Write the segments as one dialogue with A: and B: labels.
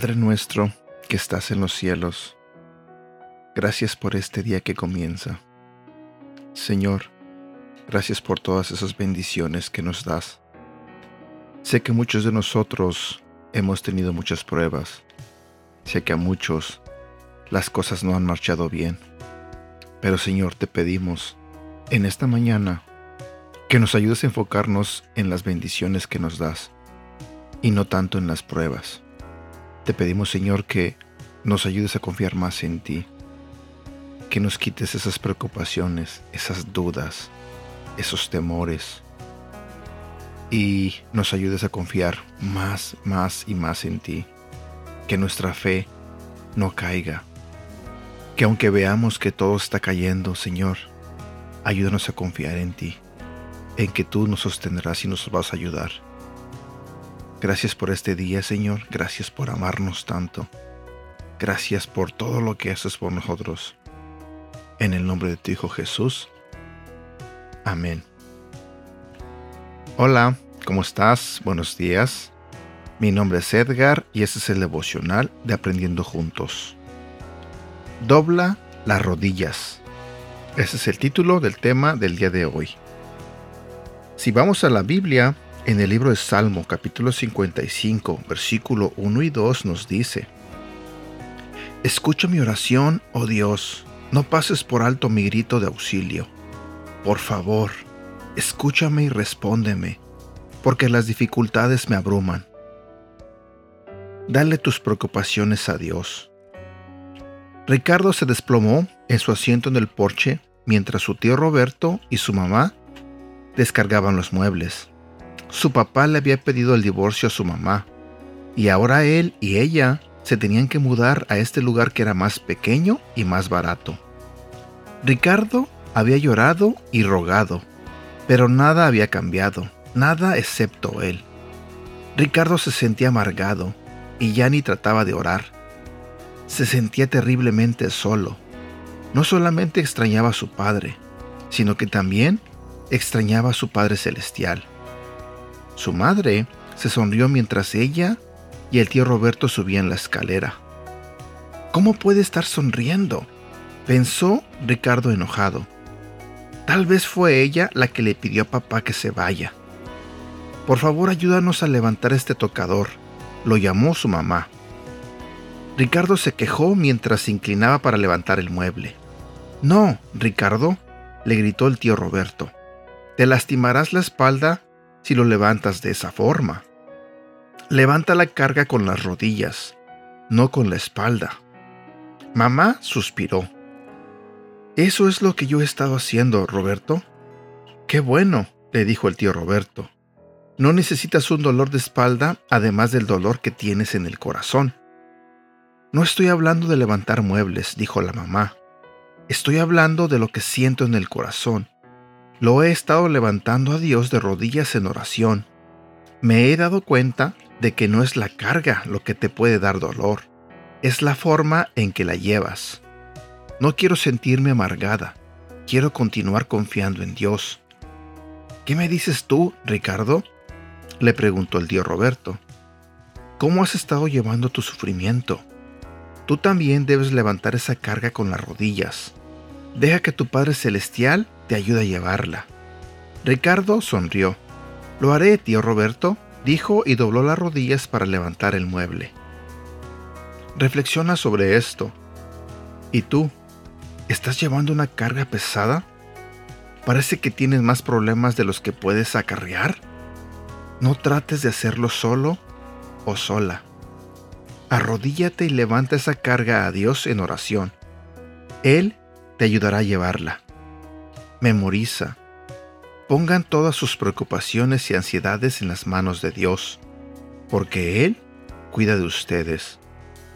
A: Padre nuestro que estás en los cielos, gracias por este día que comienza. Señor, gracias por todas esas bendiciones que nos das. Sé que muchos de nosotros hemos tenido muchas pruebas. Sé que a muchos las cosas no han marchado bien. Pero Señor, te pedimos en esta mañana que nos ayudes a enfocarnos en las bendiciones que nos das y no tanto en las pruebas. Te pedimos, Señor, que nos ayudes a confiar más en ti, que nos quites esas preocupaciones, esas dudas, esos temores y nos ayudes a confiar más, más y más en ti, que nuestra fe no caiga, que aunque veamos que todo está cayendo, Señor, ayúdanos a confiar en ti, en que tú nos sostendrás y nos vas a ayudar. Gracias por este día, Señor. Gracias por amarnos tanto. Gracias por todo lo que haces por nosotros. En el nombre de tu Hijo Jesús. Amén. Hola, ¿cómo estás? Buenos días. Mi nombre es Edgar y este es el devocional de Aprendiendo Juntos. Dobla las rodillas. Ese es el título del tema del día de hoy. Si vamos a la Biblia, en el libro de Salmo capítulo 55, versículo 1 y 2 nos dice, Escucha mi oración, oh Dios, no pases por alto mi grito de auxilio. Por favor, escúchame y respóndeme, porque las dificultades me abruman. Dale tus preocupaciones a Dios. Ricardo se desplomó en su asiento en el porche mientras su tío Roberto y su mamá descargaban los muebles. Su papá le había pedido el divorcio a su mamá, y ahora él y ella se tenían que mudar a este lugar que era más pequeño y más barato. Ricardo había llorado y rogado, pero nada había cambiado, nada excepto él. Ricardo se sentía amargado y ya ni trataba de orar. Se sentía terriblemente solo. No solamente extrañaba a su padre, sino que también extrañaba a su Padre Celestial. Su madre se sonrió mientras ella y el tío Roberto subían la escalera. ¿Cómo puede estar sonriendo? pensó Ricardo enojado. Tal vez fue ella la que le pidió a papá que se vaya. Por favor, ayúdanos a levantar este tocador, lo llamó su mamá. Ricardo se quejó mientras se inclinaba para levantar el mueble. No, Ricardo, le gritó el tío Roberto. Te lastimarás la espalda si lo levantas de esa forma. Levanta la carga con las rodillas, no con la espalda. Mamá suspiró. Eso es lo que yo he estado haciendo, Roberto. Qué bueno, le dijo el tío Roberto. No necesitas un dolor de espalda además del dolor que tienes en el corazón. No estoy hablando de levantar muebles, dijo la mamá. Estoy hablando de lo que siento en el corazón lo he estado levantando a Dios de rodillas en oración. Me he dado cuenta de que no es la carga lo que te puede dar dolor, es la forma en que la llevas. No quiero sentirme amargada, quiero continuar confiando en Dios. ¿Qué me dices tú, Ricardo? le preguntó el tío Roberto. ¿Cómo has estado llevando tu sufrimiento? Tú también debes levantar esa carga con las rodillas. Deja que tu Padre Celestial te ayude a llevarla. Ricardo sonrió. Lo haré, tío Roberto, dijo y dobló las rodillas para levantar el mueble. Reflexiona sobre esto. ¿Y tú? ¿Estás llevando una carga pesada? Parece que tienes más problemas de los que puedes acarrear. No trates de hacerlo solo o sola. Arrodíllate y levanta esa carga a Dios en oración. Él te ayudará a llevarla. Memoriza. Pongan todas sus preocupaciones y ansiedades en las manos de Dios, porque Él cuida de ustedes.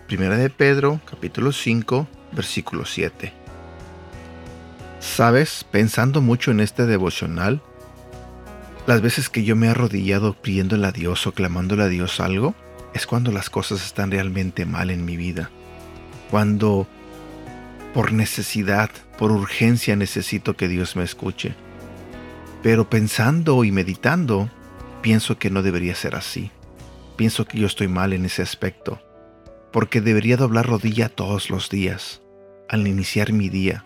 A: Primera de Pedro, capítulo 5, versículo 7. ¿Sabes? Pensando mucho en este devocional, las veces que yo me he arrodillado pidiéndole a Dios o clamándole a Dios algo, es cuando las cosas están realmente mal en mi vida. Cuando por necesidad, por urgencia necesito que Dios me escuche. Pero pensando y meditando, pienso que no debería ser así. Pienso que yo estoy mal en ese aspecto, porque debería doblar rodilla todos los días, al iniciar mi día.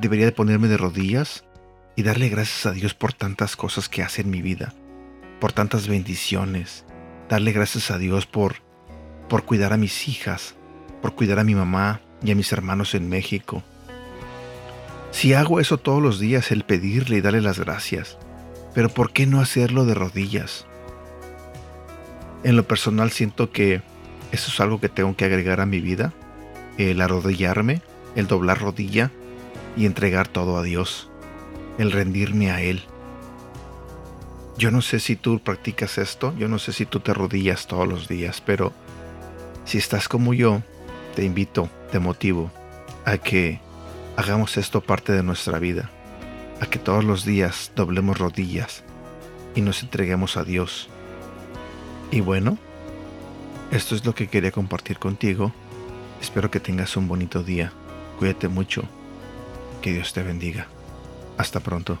A: Debería de ponerme de rodillas y darle gracias a Dios por tantas cosas que hace en mi vida, por tantas bendiciones. Darle gracias a Dios por, por cuidar a mis hijas, por cuidar a mi mamá y a mis hermanos en México. Si hago eso todos los días, el pedirle y darle las gracias, pero ¿por qué no hacerlo de rodillas? En lo personal siento que eso es algo que tengo que agregar a mi vida, el arrodillarme, el doblar rodilla y entregar todo a Dios, el rendirme a Él. Yo no sé si tú practicas esto, yo no sé si tú te arrodillas todos los días, pero si estás como yo, te invito, te motivo a que hagamos esto parte de nuestra vida, a que todos los días doblemos rodillas y nos entreguemos a Dios. Y bueno, esto es lo que quería compartir contigo. Espero que tengas un bonito día. Cuídate mucho. Que Dios te bendiga. Hasta pronto.